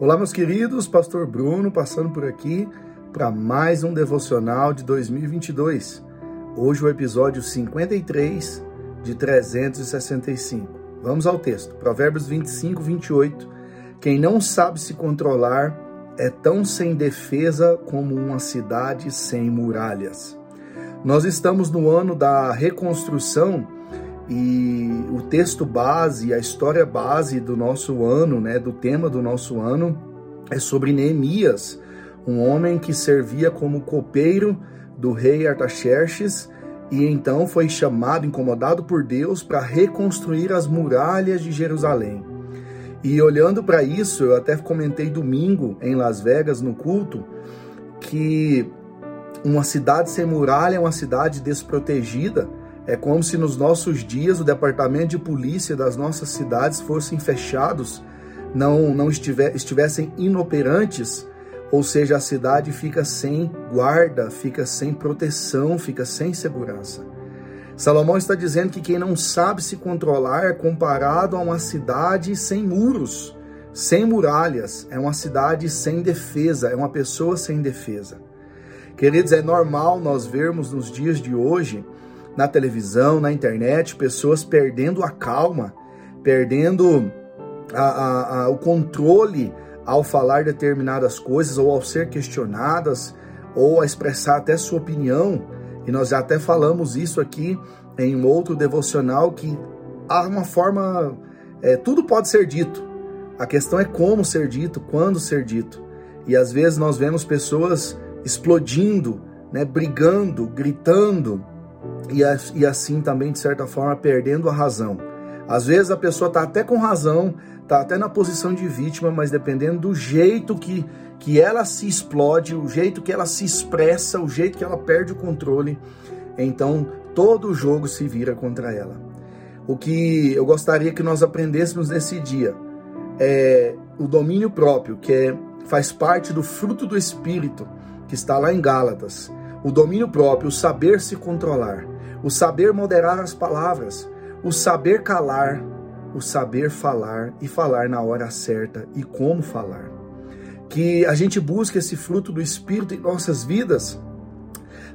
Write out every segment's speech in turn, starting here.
Olá, meus queridos, Pastor Bruno passando por aqui para mais um devocional de 2022. Hoje o episódio 53 de 365. Vamos ao texto. Provérbios 25, 28. Quem não sabe se controlar é tão sem defesa como uma cidade sem muralhas. Nós estamos no ano da reconstrução e o texto base, a história base do nosso ano, né, do tema do nosso ano, é sobre Neemias, um homem que servia como copeiro do rei Artaxerxes e então foi chamado, incomodado por Deus para reconstruir as muralhas de Jerusalém. E olhando para isso, eu até comentei domingo em Las Vegas no culto que uma cidade sem muralha é uma cidade desprotegida é como se nos nossos dias o departamento de polícia das nossas cidades fossem fechados, não, não estiver, estivessem inoperantes, ou seja, a cidade fica sem guarda, fica sem proteção, fica sem segurança. Salomão está dizendo que quem não sabe se controlar é comparado a uma cidade sem muros, sem muralhas, é uma cidade sem defesa, é uma pessoa sem defesa. Queridos, é normal nós vermos nos dias de hoje na televisão, na internet, pessoas perdendo a calma, perdendo a, a, a, o controle ao falar determinadas coisas ou ao ser questionadas ou a expressar até sua opinião. E nós já até falamos isso aqui em um outro devocional que há uma forma, é, tudo pode ser dito. A questão é como ser dito, quando ser dito. E às vezes nós vemos pessoas explodindo, né, brigando, gritando, e, assim também, de certa forma, perdendo a razão. Às vezes a pessoa está até com razão, está até na posição de vítima, mas dependendo do jeito que, que ela se explode, o jeito que ela se expressa, o jeito que ela perde o controle, então todo o jogo se vira contra ela. O que eu gostaria que nós aprendêssemos nesse dia é o domínio próprio, que é, faz parte do fruto do Espírito, que está lá em Gálatas. O domínio próprio, o saber se controlar o saber moderar as palavras, o saber calar, o saber falar e falar na hora certa e como falar. Que a gente busque esse fruto do Espírito em nossas vidas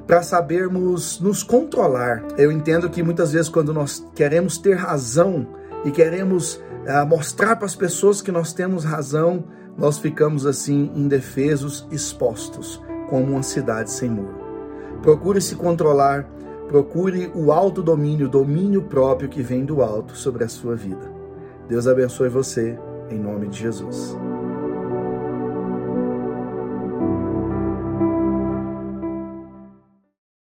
para sabermos nos controlar. Eu entendo que muitas vezes, quando nós queremos ter razão e queremos uh, mostrar para as pessoas que nós temos razão, nós ficamos assim indefesos, expostos, como uma cidade sem muro. Procure se controlar Procure o autodomínio, domínio próprio que vem do alto sobre a sua vida. Deus abençoe você, em nome de Jesus.